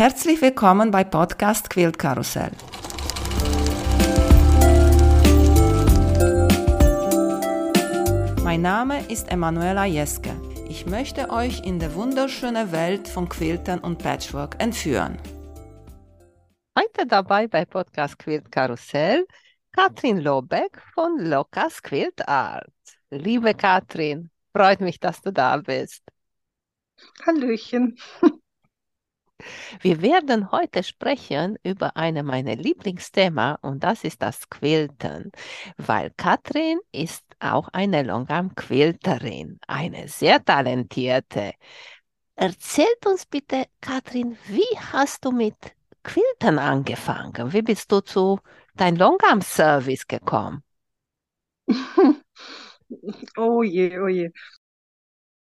Herzlich willkommen bei Podcast Quilt Karussell. Mein Name ist Emanuela Jeske. Ich möchte euch in die wunderschöne Welt von Quiltern und Patchwork entführen. Heute dabei bei Podcast Quilt Karussell Katrin Lobeck von Lokas Quilt Art. Liebe Katrin, freut mich, dass du da bist. Hallöchen. Wir werden heute sprechen über eine meiner Lieblingsthemen und das ist das Quilten, weil Katrin ist auch eine Longarm-Quilterin, eine sehr talentierte. Erzählt uns bitte, Katrin, wie hast du mit Quilten angefangen? Wie bist du zu deinem Longarm-Service gekommen? oh je, oh je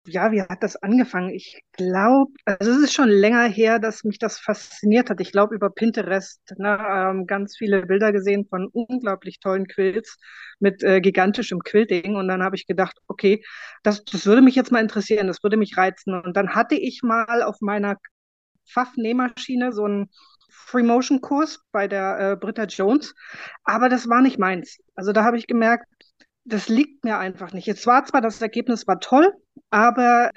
ja, wie hat das angefangen? Ich glaube, also es ist schon länger her, dass mich das fasziniert hat. Ich glaube über Pinterest, ne, ähm, ganz viele Bilder gesehen von unglaublich tollen Quilts mit äh, gigantischem Quilting. Und dann habe ich gedacht, okay, das, das würde mich jetzt mal interessieren, das würde mich reizen. Und dann hatte ich mal auf meiner Pfaff-Nähmaschine so einen Free-Motion-Kurs bei der äh, Britta Jones, aber das war nicht meins. Also da habe ich gemerkt, das liegt mir einfach nicht. Jetzt war zwar das Ergebnis war toll, aber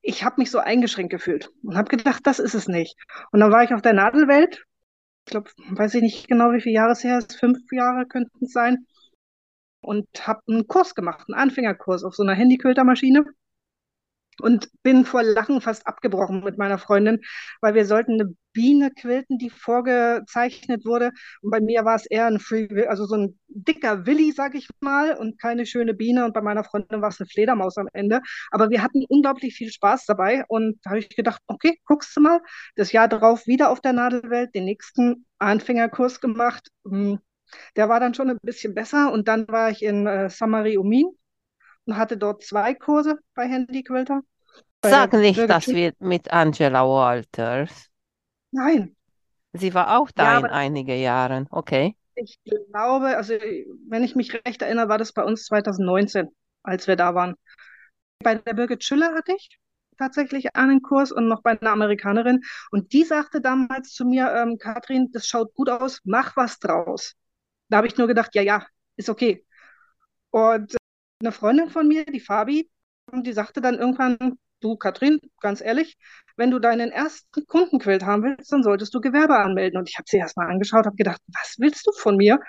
ich habe mich so eingeschränkt gefühlt und habe gedacht, das ist es nicht. Und dann war ich auf der Nadelwelt. Ich glaube, weiß ich nicht genau, wie viele Jahre es her ist. Fünf Jahre könnten es sein. Und habe einen Kurs gemacht, einen Anfängerkurs auf so einer Handykötermaschine und bin vor Lachen fast abgebrochen mit meiner Freundin, weil wir sollten eine Biene quilten, die vorgezeichnet wurde. Und bei mir war es eher ein Free, also so ein dicker Willi, sag ich mal, und keine schöne Biene. Und bei meiner Freundin war es eine Fledermaus am Ende. Aber wir hatten unglaublich viel Spaß dabei. Und da habe ich gedacht, okay, guckst du mal. Das Jahr darauf wieder auf der Nadelwelt, den nächsten Anfängerkurs gemacht. Hm, der war dann schon ein bisschen besser. Und dann war ich in äh, Samari Umin und hatte dort zwei Kurse bei Handy Quilter. Sag nicht, dass wir mit Angela Walters. Nein. Sie war auch da ja, in einigen Jahren, okay. Ich glaube, also wenn ich mich recht erinnere, war das bei uns 2019, als wir da waren. Bei der Birgit Schüller hatte ich tatsächlich einen Kurs und noch bei einer Amerikanerin. Und die sagte damals zu mir, ähm, Katrin, das schaut gut aus, mach was draus. Da habe ich nur gedacht, ja, ja, ist okay. Und eine Freundin von mir, die Fabi, die sagte dann irgendwann, du Katrin, ganz ehrlich, wenn du deinen ersten Kundenquilt haben willst, dann solltest du Gewerbe anmelden. Und ich habe sie erstmal angeschaut, habe gedacht, was willst du von mir?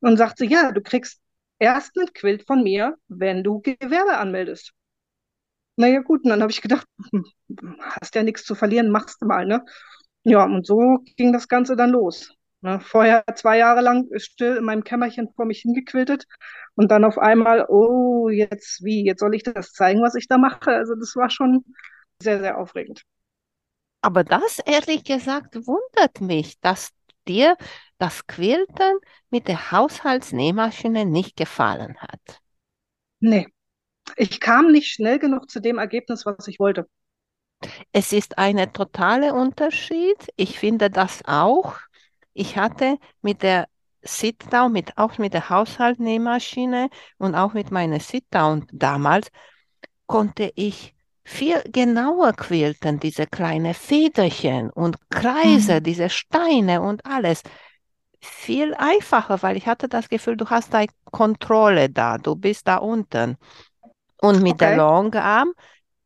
Und sagte, ja, du kriegst erst einen Quilt von mir, wenn du Gewerbe anmeldest. Naja, gut, und dann habe ich gedacht, hm, hast ja nichts zu verlieren, machst du mal, ne? Ja, und so ging das Ganze dann los. Ne, vorher zwei Jahre lang still in meinem Kämmerchen vor mich hingequiltet und dann auf einmal, oh, jetzt wie, jetzt soll ich das zeigen, was ich da mache. Also das war schon sehr, sehr aufregend. Aber das, ehrlich gesagt, wundert mich, dass dir das Quilten mit der Haushaltsnähmaschine nicht gefallen hat. Nee, ich kam nicht schnell genug zu dem Ergebnis, was ich wollte. Es ist ein totaler Unterschied. Ich finde das auch ich hatte mit der Sit-Down, mit, auch mit der Haushaltsnähmaschine und auch mit meiner Sit-Down damals, konnte ich viel genauer quilten, diese kleinen Federchen und Kreise, mhm. diese Steine und alles. Viel einfacher, weil ich hatte das Gefühl, du hast da Kontrolle da, du bist da unten. Und mit okay. der Longarm,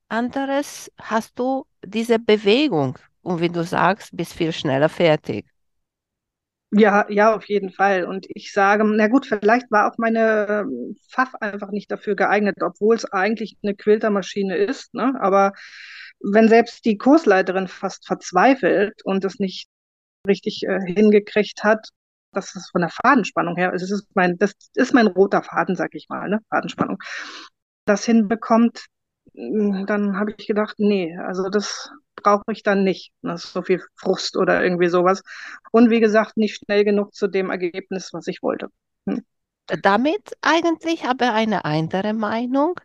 anderes hast du diese Bewegung und wie du sagst, bist viel schneller fertig. Ja, ja, auf jeden Fall. Und ich sage, na gut, vielleicht war auch meine Pfaff einfach nicht dafür geeignet, obwohl es eigentlich eine Quiltermaschine ist. Ne? Aber wenn selbst die Kursleiterin fast verzweifelt und es nicht richtig äh, hingekriegt hat, das ist von der Fadenspannung her, es ist mein, das ist mein roter Faden, sag ich mal, ne? Fadenspannung, das hinbekommt, dann habe ich gedacht, nee, also das brauche ich dann nicht. Das ist so viel Frust oder irgendwie sowas. Und wie gesagt, nicht schnell genug zu dem Ergebnis, was ich wollte. Hm. Damit eigentlich habe ich eine andere Meinung.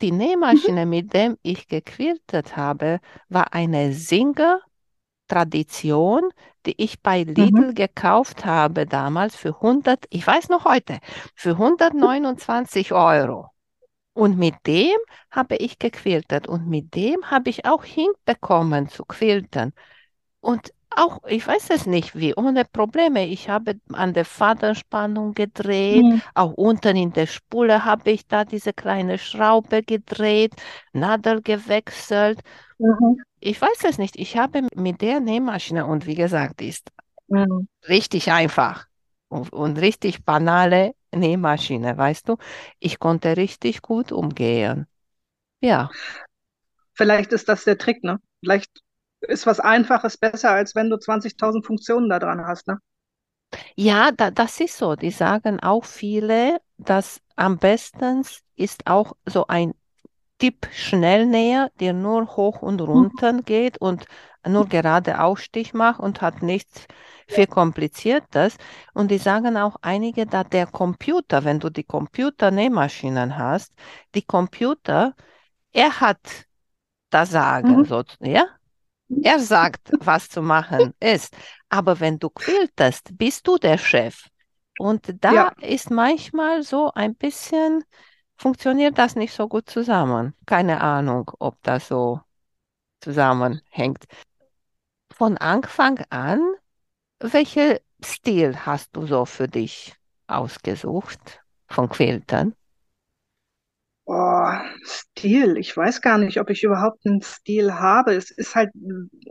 Die Nähmaschine, mhm. mit der ich gequiltet habe, war eine Singer Tradition, die ich bei Lidl mhm. gekauft habe damals für 100, ich weiß noch heute, für 129 Euro. Und mit dem habe ich gequiltet und mit dem habe ich auch hinbekommen zu quilten. Und auch, ich weiß es nicht wie, ohne Probleme. Ich habe an der Fadenspannung gedreht, Mhm. auch unten in der Spule habe ich da diese kleine Schraube gedreht, Nadel gewechselt. Mhm. Ich weiß es nicht. Ich habe mit der Nähmaschine, und wie gesagt, die ist Mhm. richtig einfach und, und richtig banale Nähmaschine, weißt du? Ich konnte richtig gut umgehen. Ja. Vielleicht ist das der Trick, ne? Vielleicht ist was Einfaches besser, als wenn du 20.000 Funktionen da dran hast, ne? Ja, da, das ist so. Die sagen auch viele, dass am besten ist auch so ein Tipp-Schnellnäher, der nur hoch und Mhm. runter geht und nur gerade Ausstich macht und hat nichts viel Kompliziertes. Und die sagen auch einige, dass der Computer, wenn du die Computernähmaschinen hast, die Computer, er hat das Sagen, Mhm. so, ja? Er sagt, was zu machen ist. Aber wenn du quiltest, bist du der Chef. Und da Ja. ist manchmal so ein bisschen, funktioniert das nicht so gut zusammen. Keine Ahnung, ob das so zusammenhängt. Von Anfang an, welchen Stil hast du so für dich ausgesucht von Quiltern? Oh, Stil. Ich weiß gar nicht, ob ich überhaupt einen Stil habe. Es ist halt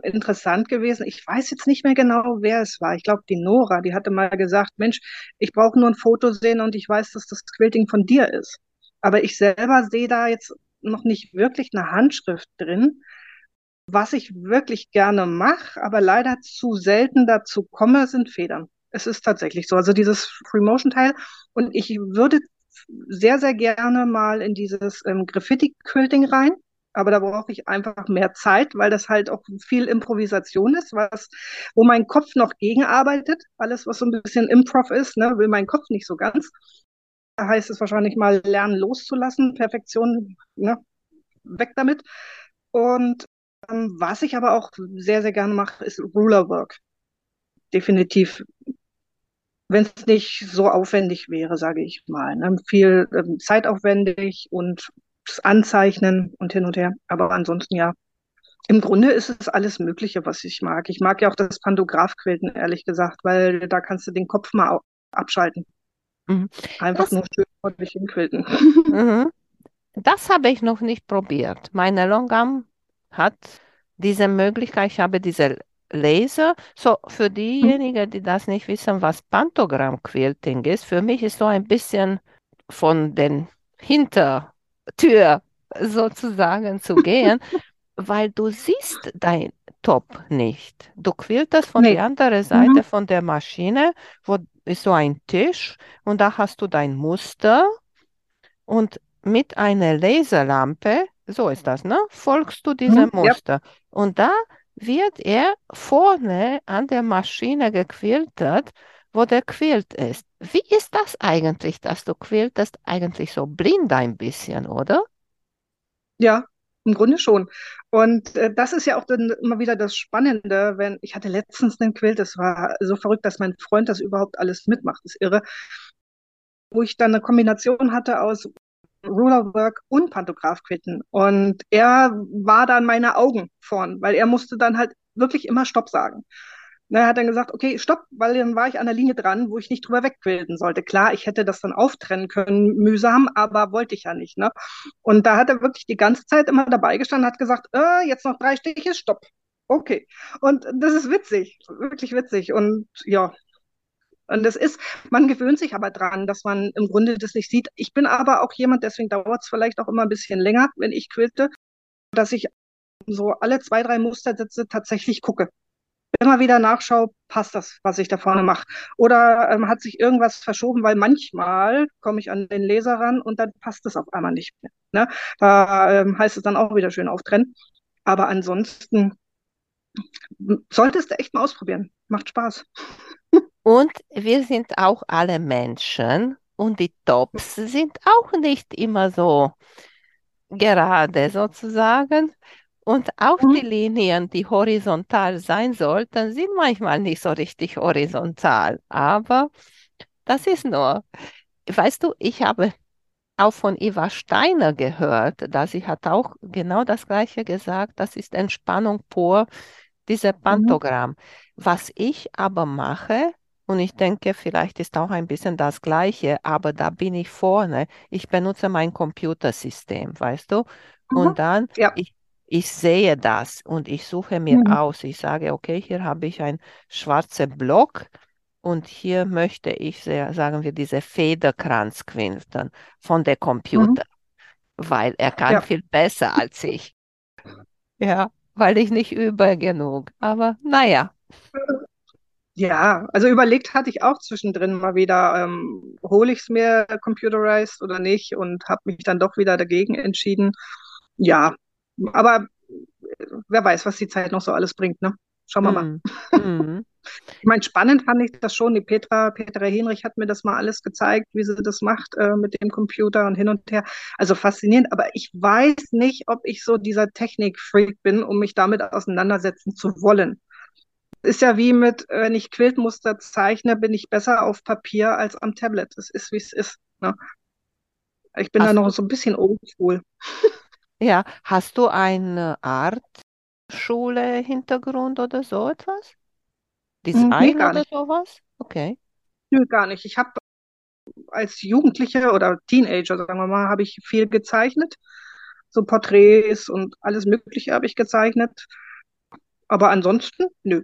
interessant gewesen. Ich weiß jetzt nicht mehr genau, wer es war. Ich glaube, die Nora, die hatte mal gesagt, Mensch, ich brauche nur ein Foto sehen und ich weiß, dass das Quilting von dir ist. Aber ich selber sehe da jetzt noch nicht wirklich eine Handschrift drin. Was ich wirklich gerne mache, aber leider zu selten dazu komme, sind Federn. Es ist tatsächlich so. Also dieses Free-Motion-Teil. Und ich würde sehr, sehr gerne mal in dieses ähm, Graffiti-Quilting rein. Aber da brauche ich einfach mehr Zeit, weil das halt auch viel Improvisation ist, was, wo mein Kopf noch gegenarbeitet. Alles, was so ein bisschen Improv ist, ne, will mein Kopf nicht so ganz. Heißt es wahrscheinlich mal lernen loszulassen, Perfektion, ne, weg damit. Und ähm, was ich aber auch sehr, sehr gerne mache, ist Rulerwork. Definitiv wenn es nicht so aufwendig wäre, sage ich mal. Ne? Viel ähm, zeitaufwendig und das Anzeichnen und hin und her. Aber ansonsten ja. Im Grunde ist es alles Mögliche, was ich mag. Ich mag ja auch das Pantograph-Quilten, ehrlich gesagt, weil da kannst du den Kopf mal abschalten. Mhm. Einfach Das, nur schön vor dich hinquilten. mhm. Das habe ich noch nicht probiert. Meine Longarm hat diese Möglichkeit. Ich habe diese Laser. So, für diejenigen, die das nicht wissen, was Pantogramm-Quilting ist, für mich ist so ein bisschen von den Hintertür sozusagen zu gehen, weil du siehst dein Top nicht. Du quiltest von Nee. der anderen Seite von der Maschine, wo ist so ein Tisch und da hast du dein Muster und mit einer Laserlampe, so ist das, ne? Folgst du diesem Mhm, ja. Muster. Und da wird er vorne an der Maschine gequiltet, wo der Quilt ist. Wie ist das eigentlich, dass du quiltest? Eigentlich so blind ein bisschen, oder? Ja, im Grunde schon. Und äh, das ist ja auch dann immer wieder das Spannende, wenn ich hatte letztens einen Quilt, das war so verrückt, dass mein Freund das überhaupt alles mitmacht, das ist irre, wo ich dann eine Kombination hatte aus Rulerwork und Pantograph-Quilten. Und er war dann meine Augen vorn, weil er musste dann halt wirklich immer Stopp sagen. Na, er hat dann gesagt, okay, stopp, weil dann war ich an der Linie dran, wo ich nicht drüber wegquilten sollte. Klar, ich hätte das dann auftrennen können, mühsam, aber wollte ich ja nicht. Ne? Und da hat er wirklich die ganze Zeit immer dabei gestanden, hat gesagt, äh, jetzt noch drei Stiche, stopp. Okay. Und das ist witzig, wirklich witzig. Und ja, und das ist, man gewöhnt sich aber dran, dass man im Grunde das nicht sieht. Ich bin aber auch jemand, deswegen dauert es vielleicht auch immer ein bisschen länger, wenn ich quilte, dass ich so alle zwei, drei Mustersätze tatsächlich gucke immer wieder nachschaue, passt das, was ich da vorne mache? Oder ähm, hat sich irgendwas verschoben, weil manchmal komme ich an den Leser ran und dann passt es auf einmal nicht mehr. Ne? Da ähm, heißt es dann auch wieder schön auftrennen. Aber ansonsten solltest du echt mal ausprobieren. Macht Spaß. Und wir sind auch alle Menschen und die Tops sind auch nicht immer so gerade sozusagen. Und auch Mhm. die Linien, die horizontal sein sollten, sind manchmal nicht so richtig horizontal. Aber das ist nur, weißt du, ich habe auch von Eva Steiner gehört, dass sie hat auch genau das Gleiche gesagt, das ist Entspannung pur. diese Pantogramm. Was ich aber mache, und ich denke, vielleicht ist auch ein bisschen das Gleiche, aber da bin ich vorne. Ich benutze mein Computersystem, weißt du? Mhm. Und dann, Ja. ich, ich sehe das und ich suche mir Mhm. aus. Ich sage, okay, hier habe ich ein schwarzer Block und hier möchte ich, sehr, sagen wir, diese Federkranzquiltern von der Mhm. Computer, weil er kann Ja. viel besser als ich. Ja, weil ich nicht übe genug. Aber naja. Ja, also überlegt hatte ich auch zwischendrin mal wieder, ähm, hole ich es mir computerized oder nicht und habe mich dann doch wieder dagegen entschieden. Ja, aber äh, wer weiß, was die Zeit noch so alles bringt, ne? Schauen wir mal. Mm, mm. Ich meine, spannend fand ich das schon. Die Petra, Petra Henrich hat mir das mal alles gezeigt, wie sie das macht äh, mit dem Computer und hin und her. Also faszinierend, aber ich weiß nicht, ob ich so dieser Technik-Freak bin, um mich damit auseinandersetzen zu wollen. Ist ja wie mit, wenn ich Quiltmuster zeichne, bin ich besser auf Papier als am Tablet. Es ist, wie es ist. Ne? Ich bin da Hast noch so ein bisschen oldschool. Ja, hast du eine Art Schule-Hintergrund oder so etwas? Hm, Nee, Design gar oder nicht. sowas? Okay. Nö, gar nicht. Ich habe als Jugendliche oder Teenager, sagen wir mal, habe ich viel gezeichnet. So Porträts und alles Mögliche habe ich gezeichnet. Aber ansonsten, nö,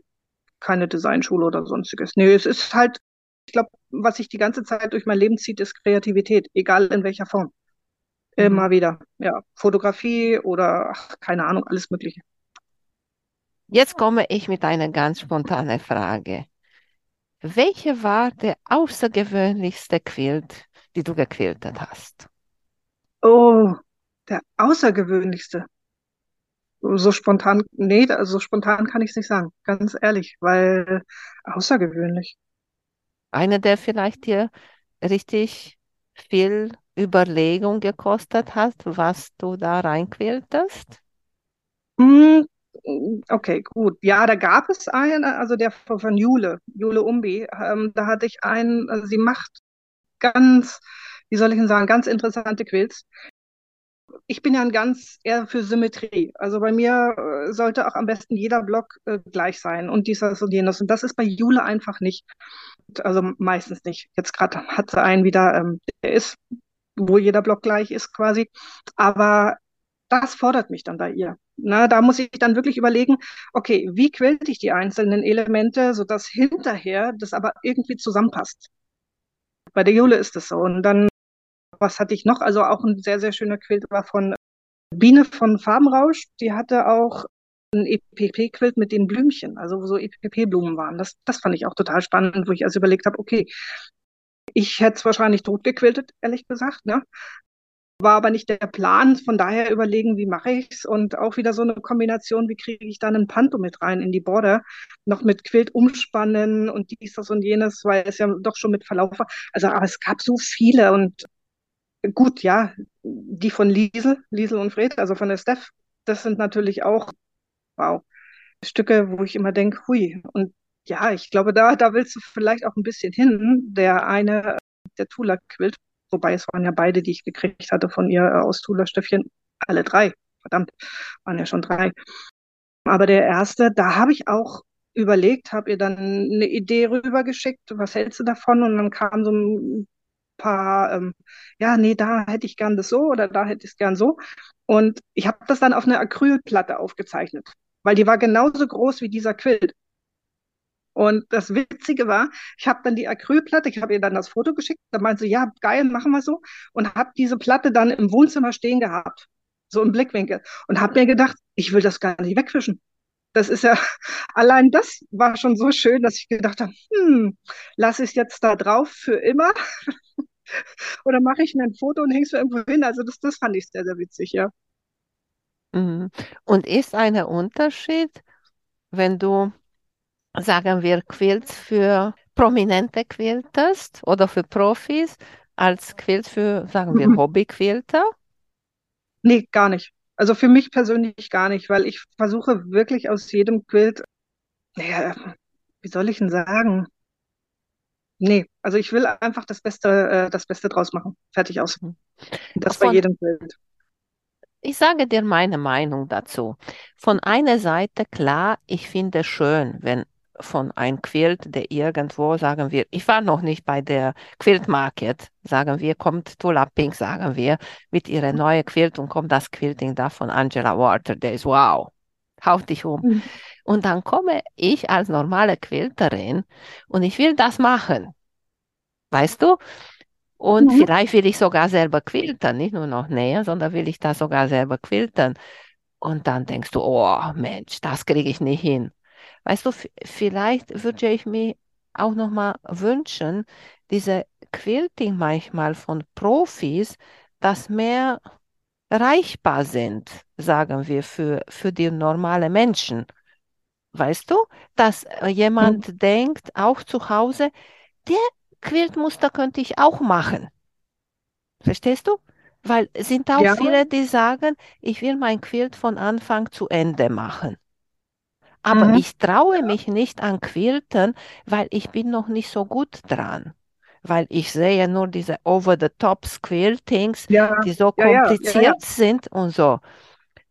keine Designschule oder sonstiges. Nö, es ist halt, ich glaube, was sich die ganze Zeit durch mein Leben zieht, ist Kreativität, egal in welcher Form. Immer wieder. Ja, Fotografie oder ach, keine Ahnung, alles Mögliche. Jetzt komme ich mit einer ganz spontanen Frage. Welche war der außergewöhnlichste Quilt, die du gequiltet hast? Oh, der außergewöhnlichste. So spontan, nee, also so spontan kann ich es nicht sagen, ganz ehrlich, weil außergewöhnlich. Eine, der vielleicht dir richtig viel Überlegung gekostet hat, was du da reinquiltest? Hm, okay, gut. Ja, da gab es einen, also der von Jule, Jule Umbi. Ähm, da hatte ich einen, also sie macht ganz, wie soll ich denn sagen, ganz interessante Quilts. Ich bin ja ein ganz eher für Symmetrie. Also bei mir äh, sollte auch am besten jeder Block äh, gleich sein und dies und jenes. Und das ist bei Jule einfach nicht. Also meistens nicht. Jetzt gerade hat sie einen wieder, ähm, der ist, wo jeder Block gleich ist quasi. Aber das fordert mich dann bei ihr. Na, da muss ich dann wirklich überlegen, okay, wie quilte ich die einzelnen Elemente, sodass hinterher das aber irgendwie zusammenpasst. Bei der Jule ist es so. Und dann, was hatte ich noch? Also auch ein sehr, sehr schöner Quilt war von Biene von Farbenrausch. Die hatte auch ein EPP-Quilt mit den Blümchen, also wo so EPP-Blumen waren. Das, das fand ich auch total spannend, wo ich also überlegt habe, okay, ich hätte es wahrscheinlich totgequiltet, ehrlich gesagt, ne? War aber nicht der Plan, von daher überlegen, wie mache ich's und auch wieder so eine Kombination, wie kriege ich dann einen Panto mit rein in die Border, noch mit Quilt umspannen und dies, das und jenes, weil es ja doch schon mit Verlauf war. Also, aber es gab so viele und gut, ja, die von Liesel, Liesel und Fred, also von der Steph, das sind natürlich auch, wow, Stücke, wo ich immer denke, hui. Und ja, ich glaube, da, da willst du vielleicht auch ein bisschen hin. Der eine, der Tula-Quilt, wobei es waren ja beide, die ich gekriegt hatte von ihr äh, aus Tula-Stöffchen, alle drei, verdammt, waren ja schon drei. Aber der erste, da habe ich auch überlegt, habe ihr dann eine Idee rübergeschickt, was hältst du davon? Und dann kam so ein paar, ähm, ja, nee, da hätte ich gern das so oder da hätte ich es gern so. Und ich habe das dann auf eine Acrylplatte aufgezeichnet, weil die war genauso groß wie dieser Quilt. Und das Witzige war, ich habe dann die Acrylplatte, ich habe ihr dann das Foto geschickt, da meinte sie, ja, geil, machen wir so. Und habe diese Platte dann im Wohnzimmer stehen gehabt, so im Blickwinkel. Und habe mir gedacht, ich will das gar nicht wegwischen. Das ist ja, allein das war schon so schön, dass ich gedacht habe, hm, lasse ich es jetzt da drauf für immer? Oder mache ich mir ein Foto und hänge es irgendwo hin? Also das, das fand ich sehr, sehr witzig, ja. Mhm. Und ist ein Unterschied, wenn du, sagen wir, Quilts für Prominente quiltest oder für Profis, als Quilt für, sagen wir, Mhm. Hobbyquilter? Nee, gar nicht. Also für mich persönlich gar nicht, weil ich versuche wirklich aus jedem Quilt, naja, wie soll ich denn sagen? Nee, also ich will einfach das Beste, äh, das Beste draus machen. Fertig aus. Mhm. Das bei Von, jedem Quilt. Ich sage dir meine Meinung dazu. Von einer Seite, klar, ich finde schön, wenn von ein Quilt, der irgendwo, sagen wir, ich war noch nicht bei der Quilt Market, sagen wir, kommt Tula Pink, sagen wir, mit ihrer neuen Quilt und kommt das Quilting da von Angela Water, der ist wow, haut dich um. Mhm. Und dann komme ich als normale Quilterin und ich will das machen. Weißt du? Und mhm. vielleicht will ich sogar selber quiltern, nicht nur noch näher, sondern will ich da sogar selber quiltern. Und dann denkst du, oh Mensch, das kriege ich nicht hin. Weißt du, vielleicht würde ich mir auch noch mal wünschen, diese Quilting manchmal von Profis, dass mehr erreichbar sind, sagen wir, für, für die normale Menschen. Weißt du, dass jemand mhm. denkt, auch zu Hause, der Quiltmuster könnte ich auch machen. Verstehst du? Weil es sind auch ja. viele, die sagen, ich will mein Quilt von Anfang zu Ende machen. Aber mhm. ich traue mich nicht an Quilten, weil ich bin noch nicht so gut dran. Weil ich sehe nur diese Over-the-Top-Quiltings, ja. die so ja, kompliziert sind und so.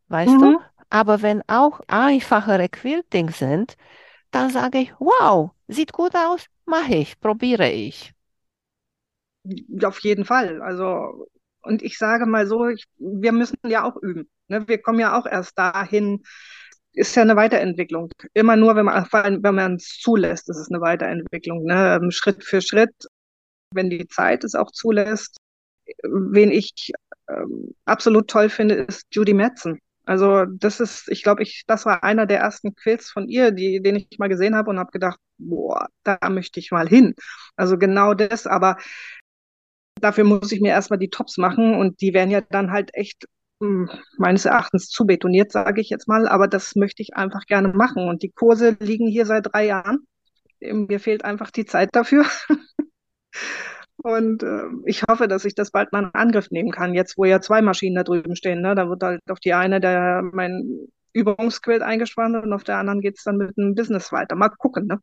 Weißt mhm. du? Aber wenn auch einfachere Quiltings sind, dann sage ich, wow, sieht gut aus, mache ich, probiere ich. Auf jeden Fall. Also, und ich sage mal so, ich, wir müssen ja auch üben. Ne? Wir kommen ja auch erst dahin, ist ja eine Weiterentwicklung. Immer nur, wenn man, wenn man es zulässt, ist es eine Weiterentwicklung. Ne? Ähm, Schritt für Schritt, wenn die Zeit es auch zulässt. Wen ich ähm, absolut toll finde, ist Judy Metzen. Also das ist, ich glaube, ich, das war einer der ersten Quills von ihr, die, den ich mal gesehen habe und habe gedacht, boah, da möchte ich mal hin. Also genau das, aber dafür muss ich mir erstmal die Tops machen und die werden ja dann halt echt meines Erachtens zu betoniert, sage ich jetzt mal, aber das möchte ich einfach gerne machen. Und die Kurse liegen hier seit drei Jahren. Mir fehlt einfach die Zeit dafür. Und äh, ich hoffe, dass ich das bald mal in Angriff nehmen kann, jetzt wo ja zwei Maschinen da drüben stehen. Ne? Da wird halt auf die eine der mein Übungsquilt eingespannt und auf der anderen geht es dann mit dem Business weiter. Mal gucken, ne?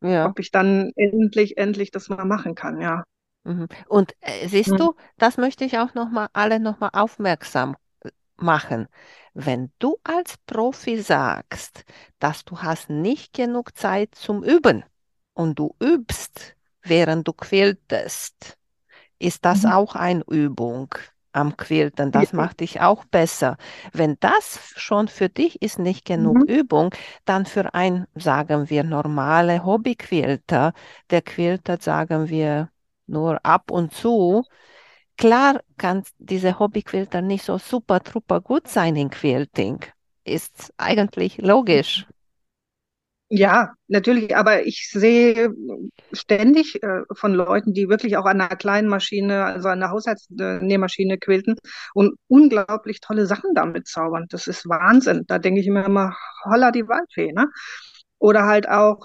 ja. ob ich dann endlich, endlich das mal machen kann, ja. Mhm. Und äh, siehst mhm. du, das möchte ich auch noch mal alle noch mal aufmerksam machen. Wenn du als Profi sagst, dass du hast nicht genug Zeit zum Üben und du übst, während du quiltest, ist das mhm. auch eine Übung am Quilten. Das macht dich auch besser. Wenn das schon für dich ist nicht genug mhm. Übung, dann für ein, sagen wir, normale Hobbyquilter, der quiltet, sagen wir, nur ab und zu. Klar kann diese Hobbyquilter nicht so super, super gut sein in Quilting. Ist eigentlich logisch. Ja, natürlich, aber ich sehe ständig äh, von Leuten, die wirklich auch an einer kleinen Maschine, also an einer Haushaltsnähmaschine quilten und unglaublich tolle Sachen damit zaubern. Das ist Wahnsinn. Da denke ich mir immer, holla die Waldfee, ne? Oder halt auch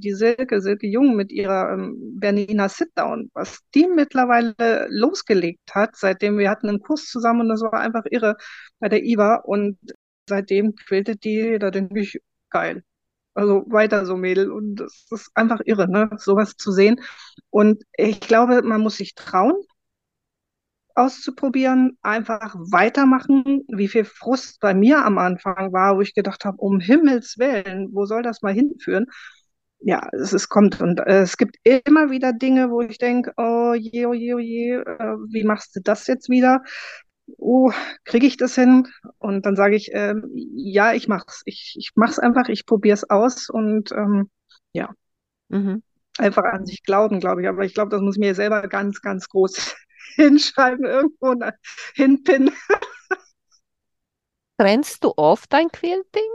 die Silke, Silke Jung mit ihrer ähm, Bernina Sit-Down, was die mittlerweile losgelegt hat, seitdem wir hatten einen Kurs zusammen und das war einfach irre bei der IWA und seitdem quiltet die, da denke ich, geil also weiter so Mädel. Und das ist einfach irre, ne? sowas zu sehen. Und ich glaube, man muss sich trauen, auszuprobieren, einfach weitermachen. Wie viel Frust bei mir am Anfang war, wo ich gedacht habe, um Himmels Willen, wo soll das mal hinführen? Ja, es, es kommt und äh, es gibt immer wieder Dinge, wo ich denke, oh je, oh je, oh je, äh, wie machst du das jetzt wieder? oh, kriege ich das hin? Und dann sage ich, ähm, ja, ich mach's. Ich, ich mach's einfach, ich probiere es aus und ähm, ja. Mhm. Einfach an sich glauben, glaube ich. Aber ich glaube, das muss ich mir selber ganz, ganz groß hinschreiben, irgendwo hinpinnen. Trennst du oft dein Quilting?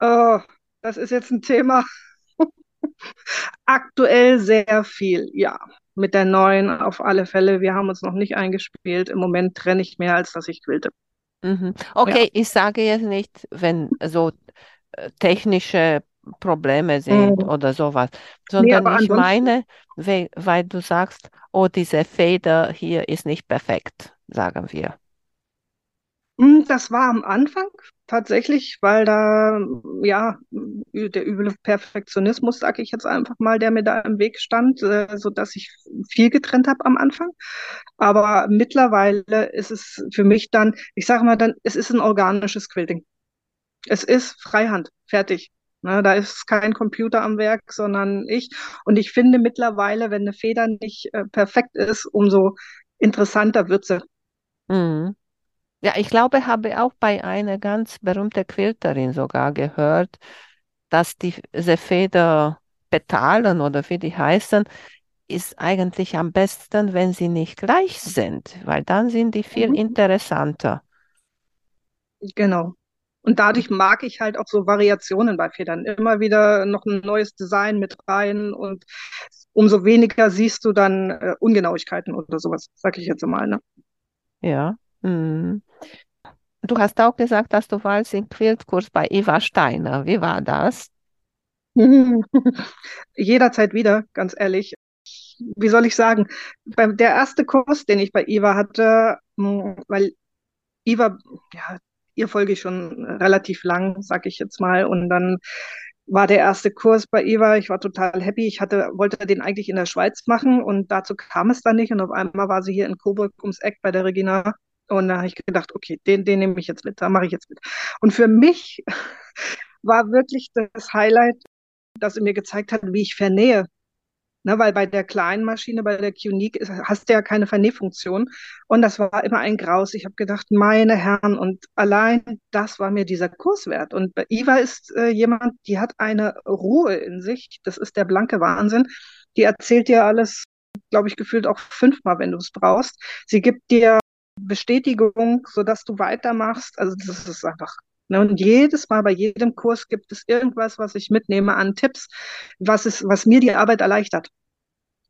Oh, das ist jetzt ein Thema. Aktuell sehr viel, ja mit der neuen auf alle Fälle. Wir haben uns noch nicht eingespielt. Im Moment trenne ich mehr, als dass ich quilte. Mhm. Okay, ja. ich sage jetzt nicht, wenn so äh, technische Probleme sind mhm. oder sowas, sondern nee, ich meine, weil, weil du sagst, oh, diese Feder hier ist nicht perfekt, sagen wir. Hm, Das war am Anfang tatsächlich, weil da, ja, der üble Perfektionismus, sage ich jetzt einfach mal, der mir da im Weg stand, äh, so dass ich viel getrennt habe am Anfang. Aber mittlerweile ist es für mich dann, ich sage mal dann, es ist ein organisches Quilting. Es ist Freihand, fertig. Ne, da ist kein Computer am Werk, sondern ich. Und ich finde mittlerweile, wenn eine Feder nicht äh, perfekt ist, umso interessanter wird sie. Mhm. Ja, ich glaube, habe auch bei einer ganz berühmten Quilterin sogar gehört, dass die, diese Federpetalen oder wie die heißen, ist eigentlich am besten, wenn sie nicht gleich sind, weil dann sind die viel Mhm. interessanter. Genau. Und dadurch mag ich halt auch so Variationen bei Federn. Immer wieder noch ein neues Design mit rein und umso weniger siehst du dann äh, Ungenauigkeiten oder sowas, sag ich jetzt mal, ne? Ja. Mhm. Du hast auch gesagt, dass du warst im Quiltkurs bei Eva Steiner. Wie war das? Jederzeit wieder, ganz ehrlich. Wie soll ich sagen? Der erste Kurs, den ich bei Eva hatte, weil Eva, ja, ihr folge ich schon relativ lang, sag ich jetzt mal, und dann war der erste Kurs bei Eva. Ich war total happy. Ich hatte, wollte den eigentlich in der Schweiz machen und dazu kam es dann nicht. Und auf einmal war sie hier in Coburg ums Eck bei der Regina. Und da habe ich gedacht, okay, den, den nehme ich jetzt mit, da mache ich jetzt mit. Und für mich war wirklich das Highlight, dass sie mir gezeigt hat, wie ich vernähe. Ne, weil bei der kleinen Maschine, bei der Qnique, hast du ja keine Vernähfunktion. Und das war immer ein Graus. Ich habe gedacht, meine Herren, und allein das war mir dieser Kurs wert. Und bei Iva ist äh, jemand, die hat eine Ruhe in sich. Das ist der blanke Wahnsinn. Die erzählt dir alles, glaube ich, gefühlt auch fünfmal, wenn du es brauchst. Sie gibt dir Bestätigung, sodass du weitermachst. Also das ist einfach. Ne? Und jedes Mal bei jedem Kurs gibt es irgendwas, was ich mitnehme an Tipps, was, ist, was mir die Arbeit erleichtert.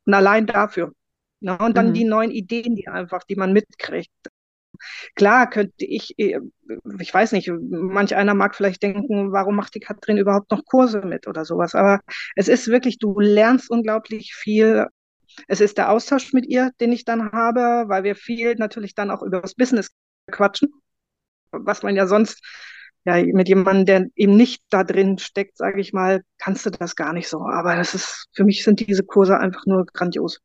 Und allein dafür. Ne? Und dann Mhm. die neuen Ideen, die einfach, die man mitkriegt. Klar könnte ich, äh, ich weiß nicht, manch einer mag vielleicht denken, warum macht die Katrin überhaupt noch Kurse mit oder sowas. Aber es ist wirklich, du lernst unglaublich viel. Es ist der Austausch mit ihr, den ich dann habe, weil wir viel natürlich dann auch über das Business quatschen, was man ja sonst, ja, mit jemandem, der eben nicht da drin steckt, sage ich mal, kannst du das gar nicht so. Aber das ist, für mich sind diese Kurse einfach nur grandios.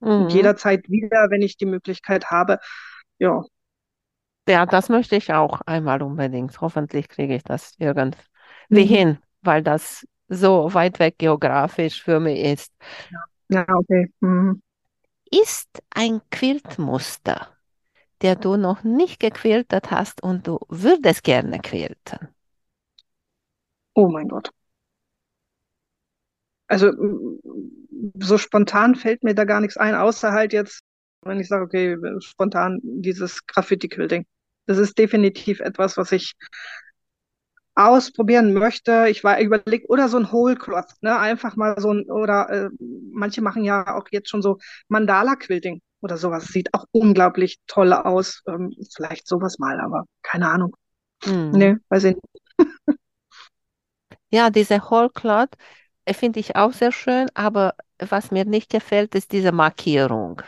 Mhm. jederzeit wieder, wenn ich die Möglichkeit habe, ja. Ja, das möchte ich auch einmal unbedingt. Hoffentlich kriege ich das irgendwie Mhm. hin, weil das so weit weg geografisch für mich ist. Ja, okay. Mhm. Ist ein Quiltmuster, der du noch nicht gequiltet hast und du würdest gerne quilten? Oh mein Gott. Also so spontan fällt mir da gar nichts ein, außer halt jetzt, wenn ich sage, okay, spontan dieses Graffiti-Quilting. Das ist definitiv etwas, was ich ausprobieren möchte. Ich war überlegt, oder so ein Whole Cloth, ne? Einfach mal so ein, oder äh, manche machen ja auch jetzt schon so Mandala-Quilting oder sowas. Sieht auch unglaublich toll aus. Ähm, vielleicht sowas mal, aber keine Ahnung. Hm. Nee, weiß ich nicht. Ja, diese Whole Cloth äh, finde ich auch sehr schön, aber was mir nicht gefällt, ist diese Markierung.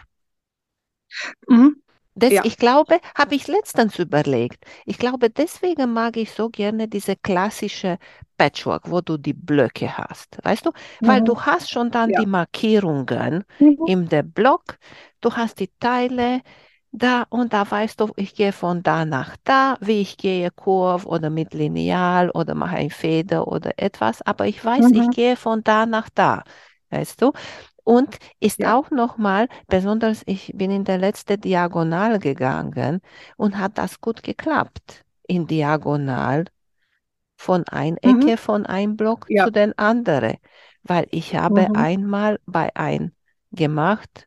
Mhm. Das, Ja. ich glaube, habe ich letztens überlegt. Ich glaube, deswegen mag ich so gerne diese klassische Patchwork, wo du die Blöcke hast. Weißt du? Weil du Mhm. hast schon dann Ja. die Markierungen Mhm. in der Block, du hast die Teile da und da weißt du, ich gehe von da nach da, wie ich gehe Kurv oder mit Lineal oder mache ein Feder oder etwas, aber ich weiß, ich Mhm. gehe von da nach da, weißt du? Und ist Ja. auch nochmal, besonders ich bin in der letzte Diagonal gegangen und hat das gut geklappt. In Diagonal von ein Mhm. Ecke von einem Block Ja. zu den anderen, weil ich habe Mhm. einmal bei ein gemacht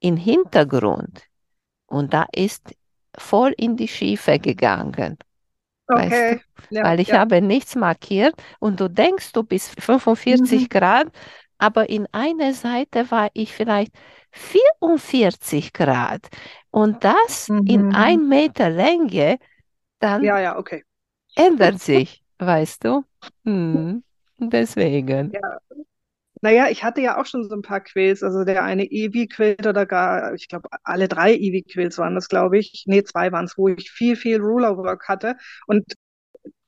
in Hintergrund und da ist voll in die Schiefe gegangen, weißt du, Okay. Ja, weil ich ja. habe nichts markiert und du denkst, du bist 45 Mhm. Grad, aber in einer Seite war ich vielleicht 44 Grad und das in Mhm. ein Meter Länge, dann Ja, ja, okay. ändert sich, weißt du? Hm, deswegen. Ja. Naja, ich hatte ja auch schon so ein paar Quills, also der eine Eevee-Quilt oder gar, ich glaube, alle drei Eevee-Quills waren das, glaube ich. Nee, zwei waren es, wo ich viel, viel Ruler-Work hatte. Und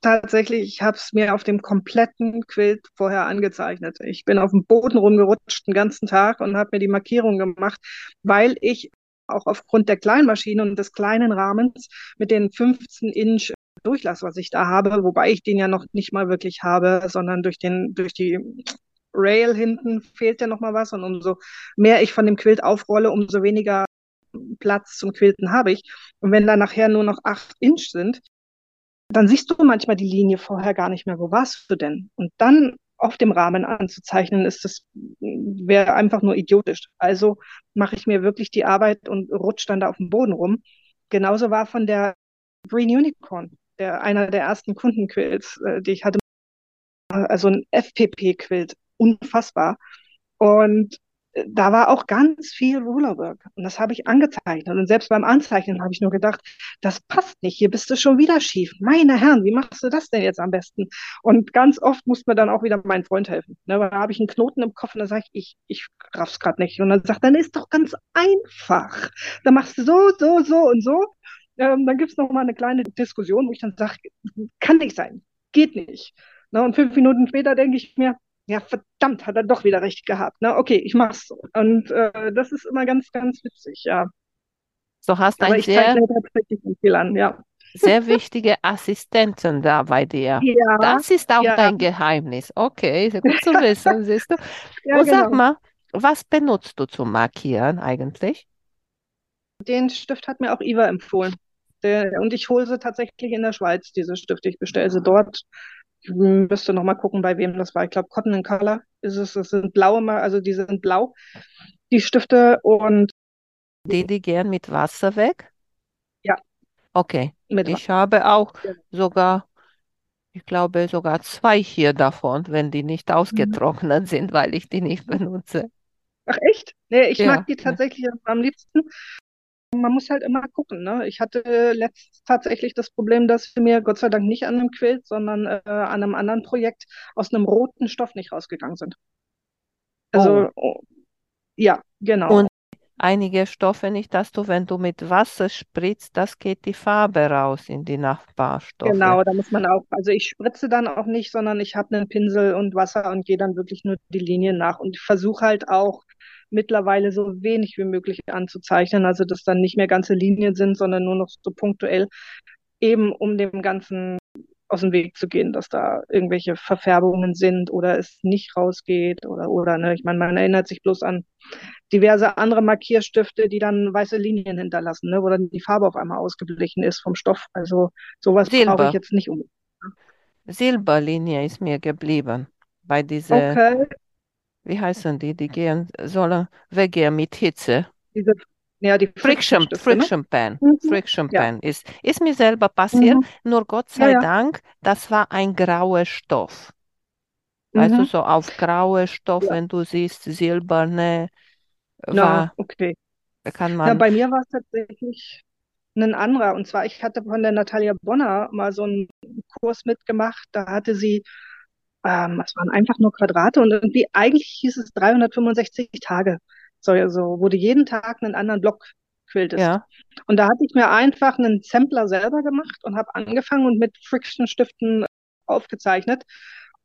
tatsächlich, ich habe es mir auf dem kompletten Quilt vorher angezeichnet. Ich bin auf dem Boden rumgerutscht den ganzen Tag und habe mir die Markierung gemacht, weil ich auch aufgrund der Kleinmaschine und des kleinen Rahmens mit den 15 Inch Durchlass, was ich da habe, wobei ich den ja noch nicht mal wirklich habe, sondern durch den, durch die Rail hinten fehlt ja noch mal was und umso mehr ich von dem Quilt aufrolle, umso weniger Platz zum Quilten habe ich. Und wenn da nachher nur noch acht Inch sind, dann siehst du manchmal die Linie vorher gar nicht mehr. Wo warst du denn? Und dann auf dem Rahmen anzuzeichnen, ist das wäre einfach nur idiotisch. Also mache ich mir wirklich die Arbeit und rutsche dann da auf dem Boden rum. Genauso war von der Green Unicorn, der einer der ersten Kundenquills, äh, die ich hatte, also ein FPP-Quilt, unfassbar. Und da war auch ganz viel Rulerwork und das habe ich angezeichnet. Und selbst beim Anzeichnen habe ich nur gedacht, das passt nicht, hier bist du schon wieder schief. Meine Herren, wie machst du das denn jetzt am besten? Und ganz oft muss mir dann auch wieder mein Freund helfen. Ne, da habe ich einen Knoten im Kopf und dann sage ich, ich, ich raff's gerade nicht. Und dann sagt, dann ist doch ganz einfach. Dann machst du so, so, so und so. Ähm, dann gibt es noch mal eine kleine Diskussion, wo ich dann sage, kann nicht sein, geht nicht. Ne, und fünf Minuten später denke ich mir, ja, verdammt, hat er doch wieder recht gehabt. Ne? Okay, ich mach's. Und äh, das ist immer ganz, ganz witzig, ja. So hast Aber ein ich sehr, an, ja. sehr wichtige Assistenten da bei dir. Ja, Das ist auch ja, dein Geheimnis. Okay, sehr gut zu wissen, siehst du. ja, Und sag genau. mal, was benutzt du zum Markieren eigentlich? Den Stift hat mir auch Iva empfohlen. Der, und ich hole sie tatsächlich in der Schweiz, diese Stifte. Ich bestelle sie dort. Ich müsste noch mal gucken, bei wem das war. Ich glaube, Cotton and Color ist es. Das sind blaue, also die sind blau, die Stifte. Und Die, die gern mit Wasser weg? ja, Okay, mit ich habe auch Wasser. sogar, ich glaube sogar zwei hier davon, wenn die nicht Mhm. ausgetrocknet sind, weil ich die nicht benutze. Ach echt? Nee, ich Ja, mag die ja. tatsächlich am liebsten. Man muss halt immer gucken, ne? Ich hatte letztens tatsächlich das Problem, dass mir Gott sei Dank nicht an einem Quilt, sondern äh, an einem anderen Projekt aus einem roten Stoff nicht rausgegangen sind. Also, oh, ja, genau. Und einige Stoffe nicht, dass du, wenn du mit Wasser spritzt, das geht die Farbe raus in die Nachbarstoffe. Genau, da muss man auch, also ich spritze dann auch nicht, sondern ich habe einen Pinsel und Wasser und gehe dann wirklich nur die Linien nach und versuche halt auch mittlerweile so wenig wie möglich anzuzeichnen, also dass dann nicht mehr ganze Linien sind, sondern nur noch so punktuell, eben um dem Ganzen aus dem Weg zu gehen, dass da irgendwelche Verfärbungen sind oder es nicht rausgeht oder oder ne, ich meine, man erinnert sich bloß an diverse andere Markierstifte, die dann weiße Linien hinterlassen, ne, wo dann die Farbe auf einmal ausgeblichen ist vom Stoff. Also sowas brauche ich jetzt nicht unbedingt. Silberlinie ist mir geblieben. Bei diese, Okay, wie heißen die, die gehen, sollen weggehen mit Hitze. diese, ja, die Friction, ne? Friction Pen, Mhm. Friction Ja. Pen ist, ist mir selber passiert, Mhm. nur Gott Ja, sei ja. Dank, das war ein grauer Stoff. Du, Mhm. so auf grauer Stoff, Ja. wenn du siehst, silberne, Na, war, okay. kann Ja, man, bei mir war es tatsächlich ein anderer. Und zwar, ich hatte von der Natalia Bonner mal so einen Kurs mitgemacht. Da hatte sie, ähm, es waren einfach nur Quadrate und irgendwie, eigentlich hieß es 365 Tage. So, also, wo du jeden Tag einen anderen Block quiltest. ja, Und da hatte ich mir einfach einen Sampler selber gemacht und habe angefangen und mit Friction-Stiften aufgezeichnet.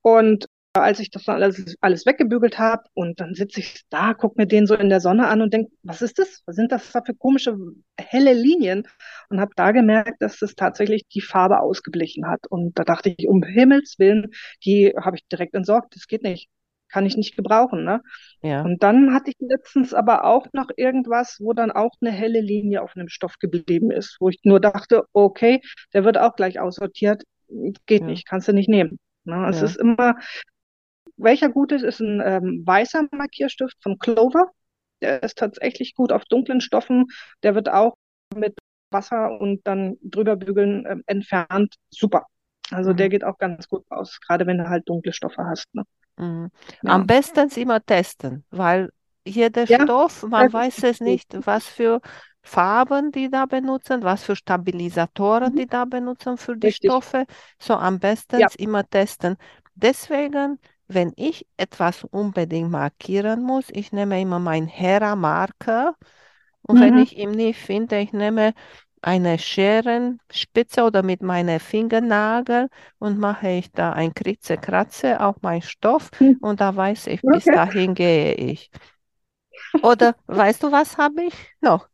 Und als ich das dann alles, alles weggebügelt habe und dann sitze ich da, gucke mir den so in der Sonne an und denke, was ist das? Was sind das da für komische helle Linien? Und habe da gemerkt, dass das tatsächlich die Farbe ausgeblichen hat. Und da dachte ich, um Himmels Willen, die habe ich direkt entsorgt. Das geht nicht. Kann ich nicht gebrauchen, ne? ja, Und dann hatte ich letztens aber auch noch irgendwas, wo dann auch eine helle Linie auf einem Stoff geblieben ist, wo ich nur dachte, okay, der wird auch gleich aussortiert. Geht Ja. nicht, kannst du nicht nehmen. Ne? Es Ja. ist immer, welcher gut ist, ist ein ähm, weißer Markierstift von Clover. Der ist tatsächlich gut auf dunklen Stoffen. Der wird auch mit Wasser und dann drüber bügeln ähm, entfernt. Super. Also der Mhm. geht auch ganz gut aus, gerade wenn du halt dunkle Stoffe hast. Ne? Mhm. Ja. Am besten immer testen, weil jeder Ja, Stoff, man weiß es nicht, was für Farben die da benutzen, was für Stabilisatoren Mhm. die da benutzen für die Richtig. Stoffe. So am besten Ja. immer testen. Deswegen wenn ich etwas unbedingt markieren muss, ich nehme immer meinen Hera-Marker und wenn Mhm. ich ihn nicht finde, ich nehme eine Scherenspitze oder mit meinen Fingernagel und mache ich da ein Kritze, Kratze auf meinen Stoff Hm. und da weiß ich, bis Okay. dahin gehe ich. Oder weißt du, was habe ich noch?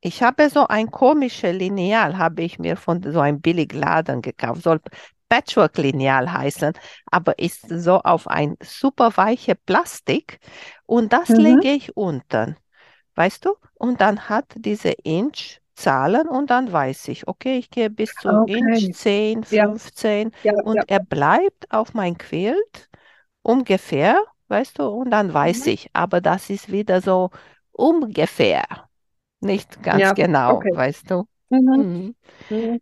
Ich habe so ein komisches Lineal, habe ich mir von so einem Billigladen gekauft. Soll Patchwork-Lineal heißen, aber ist so auf ein super weiche Plastik und das Mhm. lege ich unten, weißt du? Und dann hat diese Inch Zahlen und dann weiß ich, okay, ich gehe bis zu Inch Okay. 10, Ja, 15 ja, ja. und er bleibt auf mein Quilt ungefähr, weißt du, und dann weiß Mhm. ich, aber das ist wieder so ungefähr, nicht ganz Ja, genau, okay. weißt du. Mhm. Mhm. Mhm.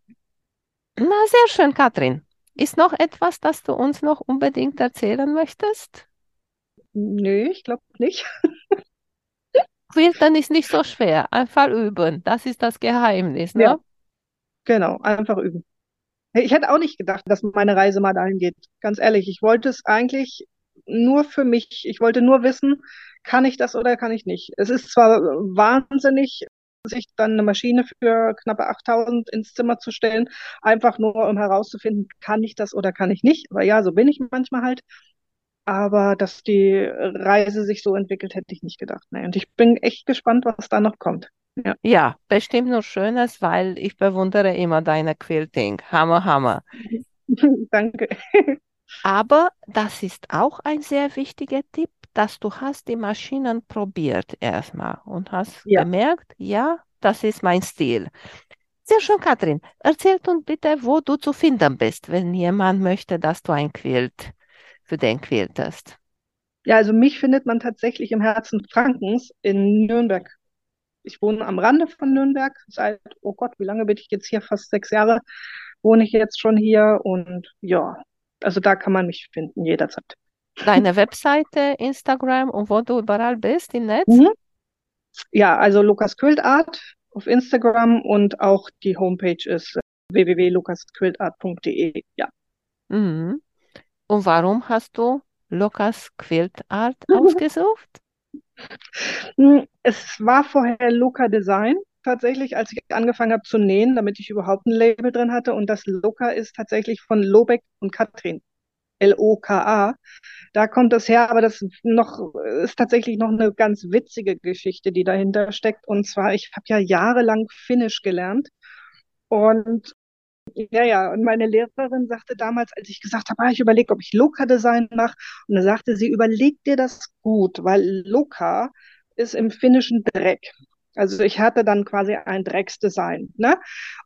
Na, sehr schön, Katrin. Ist noch etwas, das du uns noch unbedingt erzählen möchtest? Nö, ich glaube nicht. Quiltern ist nicht so schwer, einfach üben. Das ist das Geheimnis, Ja, ne? genau, einfach üben. Ich hätte auch nicht gedacht, dass meine Reise mal dahin geht. Ganz ehrlich, ich wollte es eigentlich nur für mich. Ich wollte nur wissen, kann ich das oder kann ich nicht. Es ist zwar wahnsinnig, sich dann eine Maschine für knappe 8000 ins Zimmer zu stellen, einfach nur um herauszufinden, kann ich das oder kann ich nicht. Aber ja, so bin ich manchmal halt. Aber dass die Reise sich so entwickelt, hätte ich nicht gedacht. Nee. Und ich bin echt gespannt, was da noch kommt. Ja. Ja, bestimmt nur Schönes, weil ich bewundere immer deine Quilting. Hammer, Hammer. Danke. Aber das ist auch ein sehr wichtiger Tipp, dass du hast die Maschinen probiert erstmal und hast Ja. gemerkt, ja, das ist mein Stil. Sehr schön, Katrin. Erzähl uns bitte, wo du zu finden bist, wenn jemand möchte, dass du ein Quilt für den quiltest. Ja, also mich findet man tatsächlich im Herzen Frankens in Nürnberg. Ich wohne am Rande von Nürnberg. Seit, oh Gott, wie lange bin ich jetzt hier? Fast sechs Jahre wohne ich jetzt schon hier. Und ja, also da kann man mich finden, jederzeit. Deine Webseite, Instagram und wo du überall bist im Netz? Mhm. Ja, also Lukas Quiltart auf Instagram und auch die Homepage ist www.lukasquiltart.de. Ja. Mhm. Und warum hast du Lukas Quiltart ausgesucht? Hm, Es war vorher Luca Design, tatsächlich, als ich angefangen habe zu nähen, damit ich überhaupt ein Label drin hatte. Und das Luca ist tatsächlich von Lobeck und Katrin. L-O-K-A. Da kommt das her, aber das noch ist tatsächlich noch eine ganz witzige Geschichte, die dahinter steckt. Und zwar, ich habe ja jahrelang Finnisch gelernt. Und ja, ja, und meine Lehrerin sagte damals, als ich gesagt habe, ah, ich überlege, ob ich Loka-Design mache, und dann sagte sie, überleg dir das gut, weil Loka ist im Finnischen Dreck. Also ich hatte dann quasi ein Drecksdesign, ne?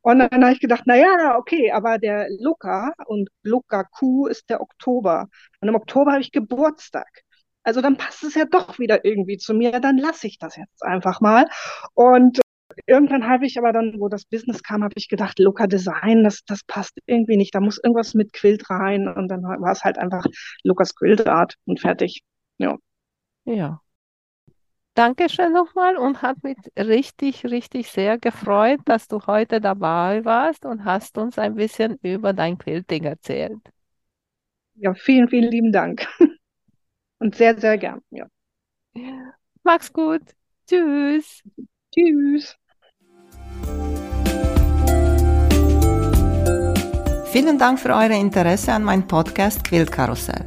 Und dann habe ich gedacht, na ja, okay, aber der Luca und Luca Q ist der Oktober. Und im Oktober habe ich Geburtstag. Also dann passt es ja doch wieder irgendwie zu mir. Dann lasse ich das jetzt einfach mal. Und irgendwann habe ich aber dann, wo das Business kam, habe ich gedacht, Luca Design, das, das passt irgendwie nicht. Da muss irgendwas mit Quilt rein. Und dann war es halt einfach Lukas Quilt Art und fertig. Ja. Ja. Dankeschön nochmal und hat mich richtig, richtig sehr gefreut, dass du heute dabei warst und hast uns ein bisschen über dein Quilting erzählt. Ja, vielen, vielen lieben Dank. Und sehr, sehr gern. Ja. Mach's gut. Tschüss. Tschüss. Vielen Dank für euer Interesse an meinem Podcast Quiltkarussell.